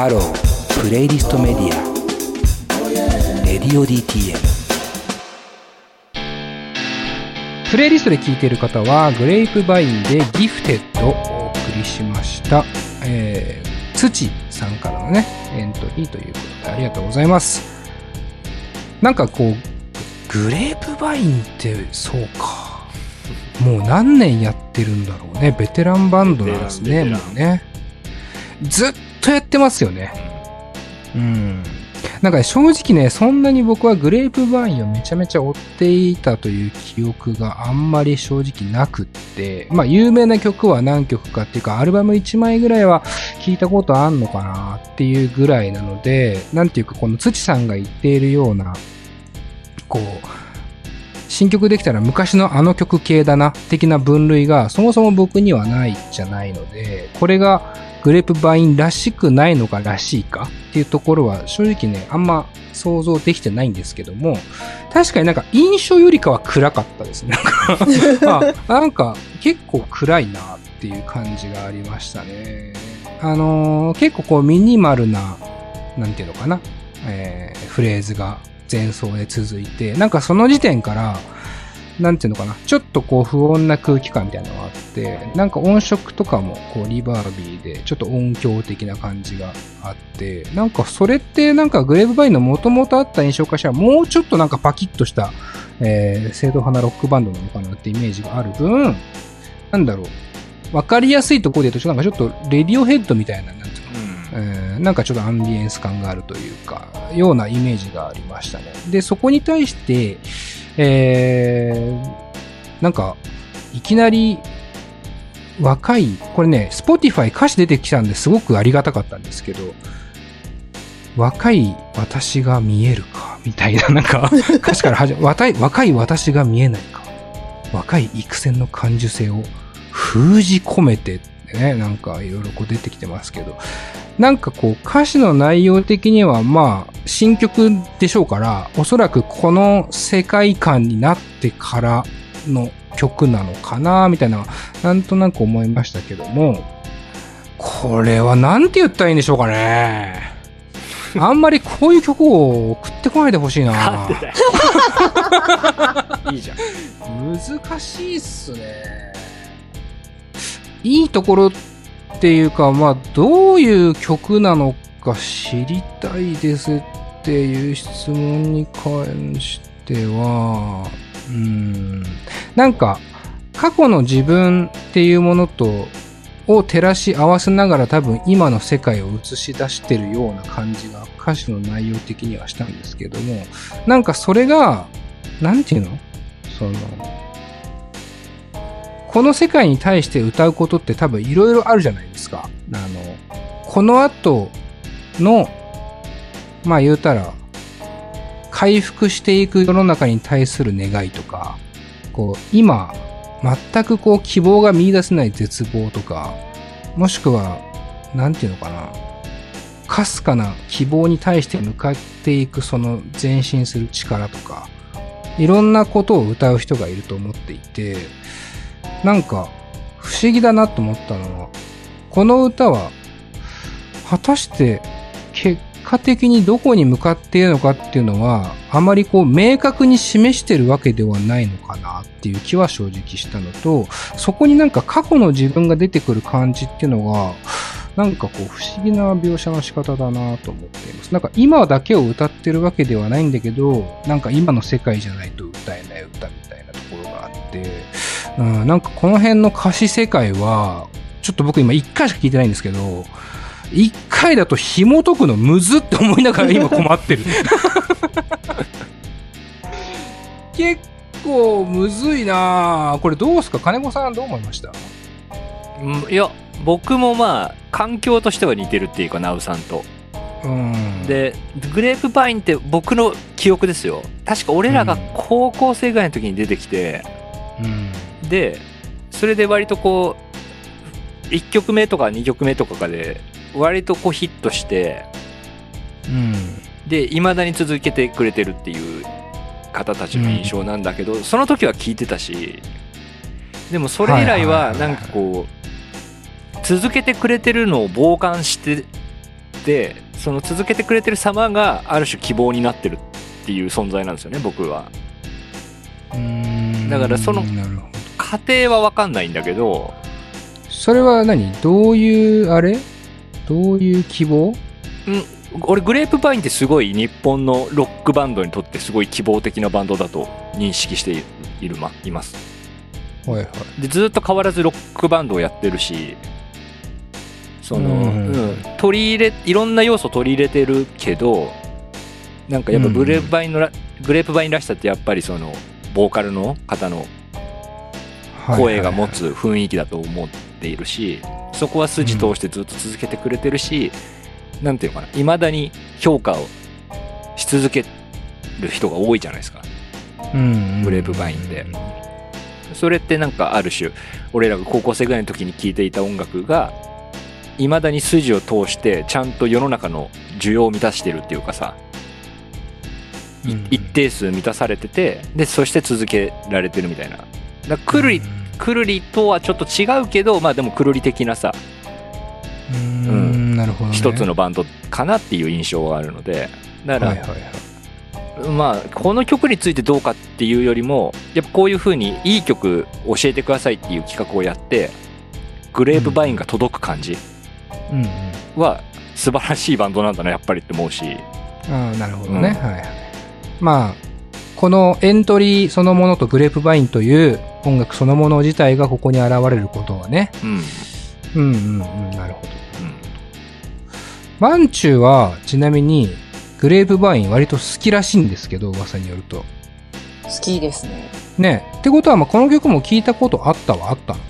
ハロープレイリストメディアレディオ DTM プレイリストで聴いている方は GRAPEVINE で Gifted をお送りしました、えー、土さんからのねエントリーということでありがとうございます。なんかこう GRAPEVINE ってそうか。もう何年やってるんだろうね。ベテランバンドなんですねもうね。ずっとやってますよねうん。なんかね正直ね、そんなに僕はグレープバインをめちゃめちゃ追っていたという記憶があんまり正直なくって、まあ有名な曲は何曲かっていうか、アルバム1枚ぐらいは聞いたことあんのかなっていうぐらいなので、なんていうかこの土さんが言っているような、こう、新曲できたら昔のあの曲系だな、的な分類がそもそも僕にはないじゃないので、これがグレープバインらしくないのからしいかっていうところは正直ね、あんま想像できてないんですけども、確かになんか印象よりかは暗かったですね。なんか、あ なんか結構暗いなっていう感じがありましたね。あのー結構こうミニマルな、なんていうのかな、えーフレーズが前奏で続いて、なんかその時点から、なんていうのかな、ちょっとこう不穏な空気感みたいなのがあって、なんか音色とかもこうリバービーでちょっと音響的な感じがあって、なんかそれってなんかグレープバインの元々あった印象化したらもうちょっとなんかパキッとした、えー、正統派なロックバンドなのかなってイメージがある分、なんだろう、わかりやすいところで言うと、なんかちょっとレディオヘッドみたいな、なんていうのえーなんかちょっとアンビエンス感があるというか、ようなイメージがありましたね。で、そこに対して、えー、なんか、いきなり、若い、これね、Spotify 歌詞出てきたんですごくありがたかったんですけど、若い私が見えるか、みたいな、なんか、歌詞から始ま若い、若い私が見えないか、若い育成の感受性を封じ込めてってね、なんかいろいろこう出てきてますけど、なんかこう歌詞の内容的にはまあ新曲でしょうから、おそらくこの世界観になってからの曲なのかな、みたいな、なんとなく思いましたけども、これはなんて言ったらいいんでしょうかね。あんまりこういう曲を送ってこないでほしいな。いいじゃん難しいっすね。いいところっていうか、まあ、どういう曲なのか知りたいですっていう質問に関しては、うん、なんか、過去の自分っていうものと、を照らし合わせながら多分今の世界を映し出してるような感じが歌詞の内容的にはしたんですけども、なんかそれが、なんていうの？その、この世界に対して歌うことって多分いろいろあるじゃないですか。あの、この後の、まあ言うたら、回復していく世の中に対する願いとか、こう、今、全くこう希望が見出せない絶望とか、もしくは、なんていうのかな、かすかな希望に対して向かっていくその前進する力とか、いろんなことを歌う人がいると思っていて、なんか不思議だなと思ったのは、この歌は果たして結果的にどこに向かっているのかっていうのは、あまりこう明確に示してるわけではないのかなっていう気は正直したのと、そこになんか過去の自分が出てくる感じっていうのが、なんかこう不思議な描写の仕方だなと思っています。なんか今だけを歌ってるわけではないんだけど、なんか今の世界じゃないと歌えない歌みたいなところがあって、うん、なんかこの辺の歌詞世界は、ちょっと僕今一回しか聞いてないんですけど、一回だと紐解くのむずって思いながら今困ってる。結構むずいなぁこれどうすか？金子さんどう思いました？うんいや僕もまあ環境としては似てるっていうかナウさんとうん。でグレープパインって僕の記憶ですよ確か俺らが高校生ぐらいの時に出てきて、うん。でそれで割とこう1曲目とか2曲目とかで割とこうヒットしてうん。でいまだに続けてくれてるっていう方たちの印象なんだけど、その時は聞いてたしでもそれ以来はなんかこう続けてくれてるのを傍観してでその続けてくれてる様がある種希望になってるっていう存在なんですよね僕は。だからそのなるほど家庭は分かんないんだけど。それは何？どういうあれ？どういう希望？俺グレープバインってすごい日本のロックバンドにとってすごい希望的なバンドだと認識しているまいます。はいはい。でずっと変わらずロックバンドをやってるしその、うん。うん。取り入れいろんな要素取り入れてるけどなんかやっぱグレープバインのら、グレープバインらしさってやっぱりそのボーカルの方の声が持つ雰囲気だと思っているし、そこは筋通してずっと続けてくれてるし、なんていうのかないまだに評価をし続ける人が多いじゃないですか。うんグレープバインで。それってなんかある種俺らが高校生ぐらいの時に聴いていた音楽がいまだに筋を通してちゃんと世の中の需要を満たしてるっていうかさ一定数満たされててでそして続けられてるみたいなだくるりくるりとはちょっと違うけどまあでもくるり的なさ。うーんなるほどね。一つのバンドかなっていう印象があるので。だから、はいはいはい。まあこの曲についてどうかっていうよりもやっぱこういう風にいい曲教えてくださいっていう企画をやってグレープバインが届く感じうん。うんは素晴らしいバンドなんだなやっぱりって思うし。ああなるほどね、うん。はいはい。まあこのエントリーそのものとグレープバインという音楽そのもの自体がここに現れることはね。うんうんうんうんなるほど。マンチューはちなみにグレープバイン割と好きらしいんですけど噂によると。好きですね。ね。ってことはまあこの曲も聞いたことあったはあったの？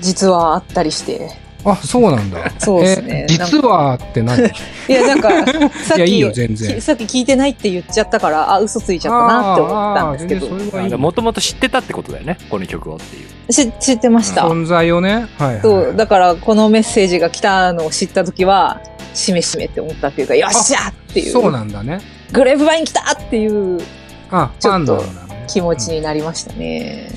実はあったりして。あそうなんだ。そうですね。え実はって何？いや、なんか、さっき、いやいいよ全然。きさっき聞いてないって言っちゃったから、あ、嘘ついちゃったなって思ったんですけど。もともと知ってたってことだよねこの曲をっていう。し知ってました。存在をね。はいはい、はい、そう、だからこのメッセージが来たのを知ったときは、しめしめって思ったっていうか、よっしゃっていう。そうなんだね。グレープバイン来たっていうあちょっとファんだね。気持ちになりましたね。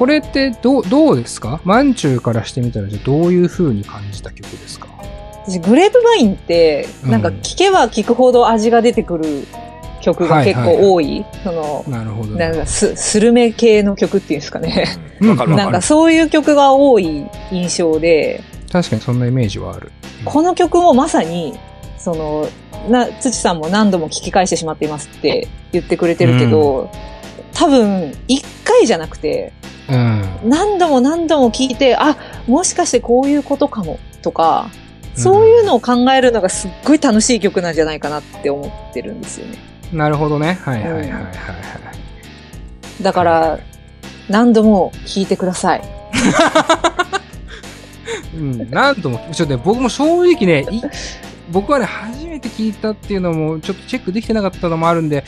これってどう、どうですか？マンチューからしてみたら、じゃあどういう風に感じた曲ですか？私、グレープバインって、うんなんか聞けば聞くほど味が出てくる曲が結構多い。その、なるほど。なんかス、スルメ系の曲っていうんですかね。うんわかなんかそういう曲が多い印象で、確かにそんなイメージはある。この曲もまさに、その、な、土さんも何度も聞き返してしまっていますって言ってくれてるけど、多分、一回じゃなくて、うん。何度も何度も聞いて、あ、もしかしてこういうことかも、とか、そういうのを考えるのがすっごい楽しい曲なんじゃないかなって思ってるんですよね。なるほどね。はいはいはいはいはい。だから、何度も聞いてください。うん。なんとも、ちょっとね、僕も正直ね、い僕はね、初めて聞いたっていうのも、ちょっとチェックできてなかったのもあるんで、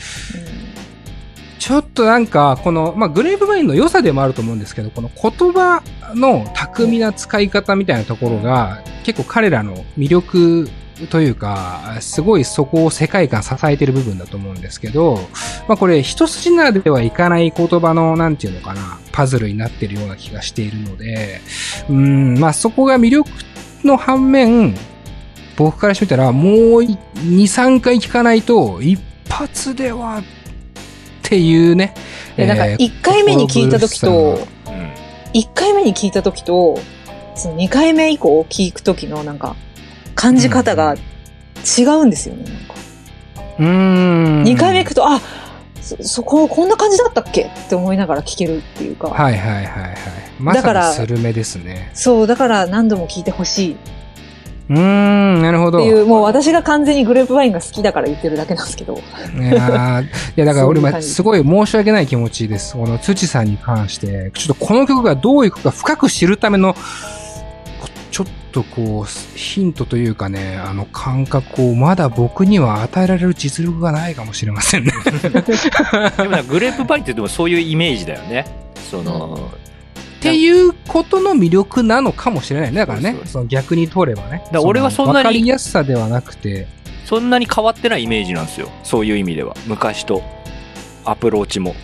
ちょっとなんか、この、まあ、グレープバインの良さでもあると思うんですけど、この言葉の巧みな使い方みたいなところが、結構彼らの魅力というか、すごいそこを世界観支えてる部分だと思うんですけど、まあ、これ一筋縄ではいかない言葉の、なんていうのかな、パズルになってるような気がしているので、うん、まあ、そこが魅力の反面、僕からしてみたら、もう2、3回聞かないと、一発では、っていうね。で、なんかえー1回目に聞いた時と、うん1回目に聞いた時と、その2回目以降聞く時のなんか、感じ方が違うんですよね、なんか。うーん。2回目行くと、あ、そ、そこ、こんな感じだったっけって思いながら聞けるっていうか。はいはいはいはい。まさだからにスルメですね。そう、だから何度も聞いてほしいっうーん、なるほど。ていう、もう私が完全にグレープワインが好きだから言ってるだけなんですけど。いやーいや、だから俺もそういう感じすごい申し訳ない気持ちです。この土さんに関して、ちょっとこの曲がどういう曲か深く知るための、ちょっとこう、ヒントというかね、あの感覚をまだ僕には与えられる実力がないかもしれませんね。でもグレープバインってでもそういうイメージだよねその、っていうことの魅力なのかもしれないね。だからね。そうそう、その逆に取ればね。ら俺はそんなにわかりやすさではなくて、そんなに変わってないイメージなんですよ。そういう意味では。昔と。アプローチも。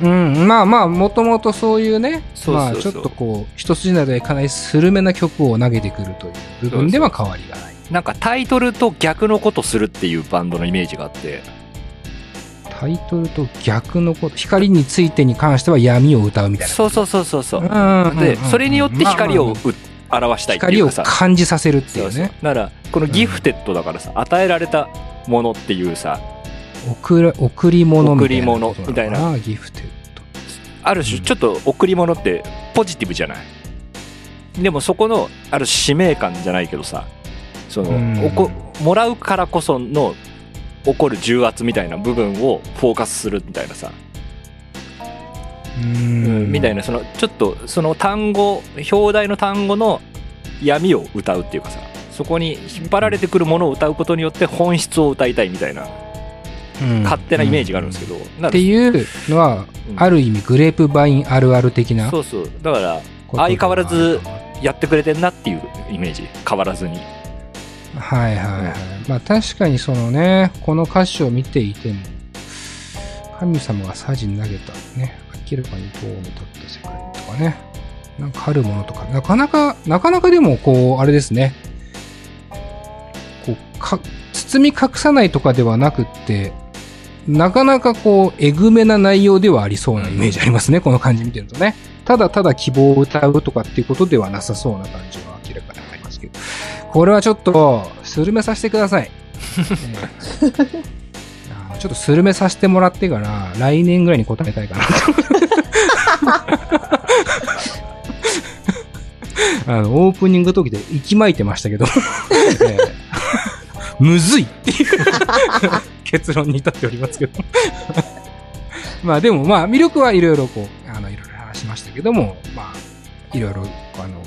うん、まあまあ、もともとそういうね、そうそうそう。まあちょっとこう、一筋縄ではいかないスルメな曲を投げてくるという部分では変わりがない。なんかタイトルと逆のことするっていうバンドのイメージがあってタイトルと逆のこと、光についてに関しては闇を歌うみたいな。そうそうそうそうそう。うんでそれによって光を表したいってい光をうかさ。感じさせるっていうそうそう。ね。だからこのギフテッドだからさ与えられたものっていうさ贈ら贈り物みたいな。贈り物みたいなギフテッド。ある種ちょっと贈り物ってポジティブじゃない？でもそこのある使命感じゃないけどさその、うん。おこもらうからこその起こる重圧みたいな部分をフォーカスするみたいなさ、うん。みたいなそのちょっとその単語表題の単語の闇を歌うっていうかさそこに引っ張られてくるものを歌うことによって本質を歌いたいみたいなうん。勝手なイメージがあるんですけど、なっていうのは、うん。ある意味グレープバインあるある的なそうそう。だから相変わらずやってくれてんなっていうイメージ。変わらずにはいはいはい。まあ確かにそのね、この歌詞を見ていても、神様がサジに投げたね、明らかに塔を立った世界とかね、なんかあるものとか、なかなか、なかなかでもこう、あれですね、こう、か、包み隠さないとかではなくって、なかなかこう、えぐめな内容ではありそうなイメージありますね、この感じ見てるとね。ただただ希望を歌うとかっていうことではなさそうな感じはこれはちょっと、スルメさせてください。ええあのちょっとスルメさせてもらってから、来年ぐらいに答えたいかなと。あの、オープニング時で息巻いてましたけど、ええむずいっていう結論に至っておりますけど。まあでもまあ魅力はいろいろこう、あの、いろいろ話しましたけども、まあ、いろいろ、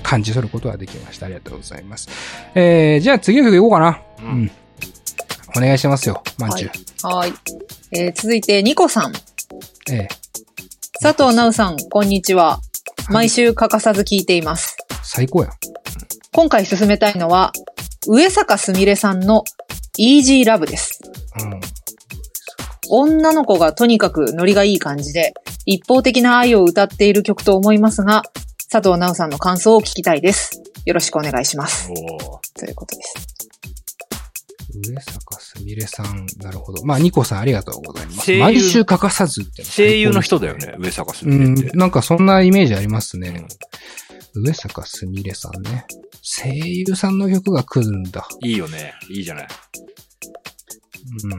感じ取ることができました。ありがとうございます。えー、じゃあ次の曲いこうかな。ううんん。お願いしますよ、まんちゅう。はい。えー続いて、ニコさん。ええ佐藤直さん、こんにちは。毎週欠かさず聞いています。最高やん。今回進めたいのは、上坂すみれさんの Easy Love です。うん。女の子がとにかくノリがいい感じで、一方的な愛を歌っている曲と思いますが、佐藤直さんの感想を聞きたいです。よろしくお願いします。ということです。上坂すみれさん、なるほど。まあ、ニコさんありがとうございます。声優毎週欠かさずって、声優の人だよ。ね上坂すうんみれって、、なんかそんなイメージありますね。上坂すみれさんね。声優さんの曲が来るんだ。いいよねいいじゃないうん。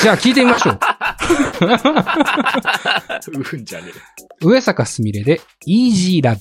じゃあ聞いてみましょう。うんじゃね上坂すみれで Easy Love。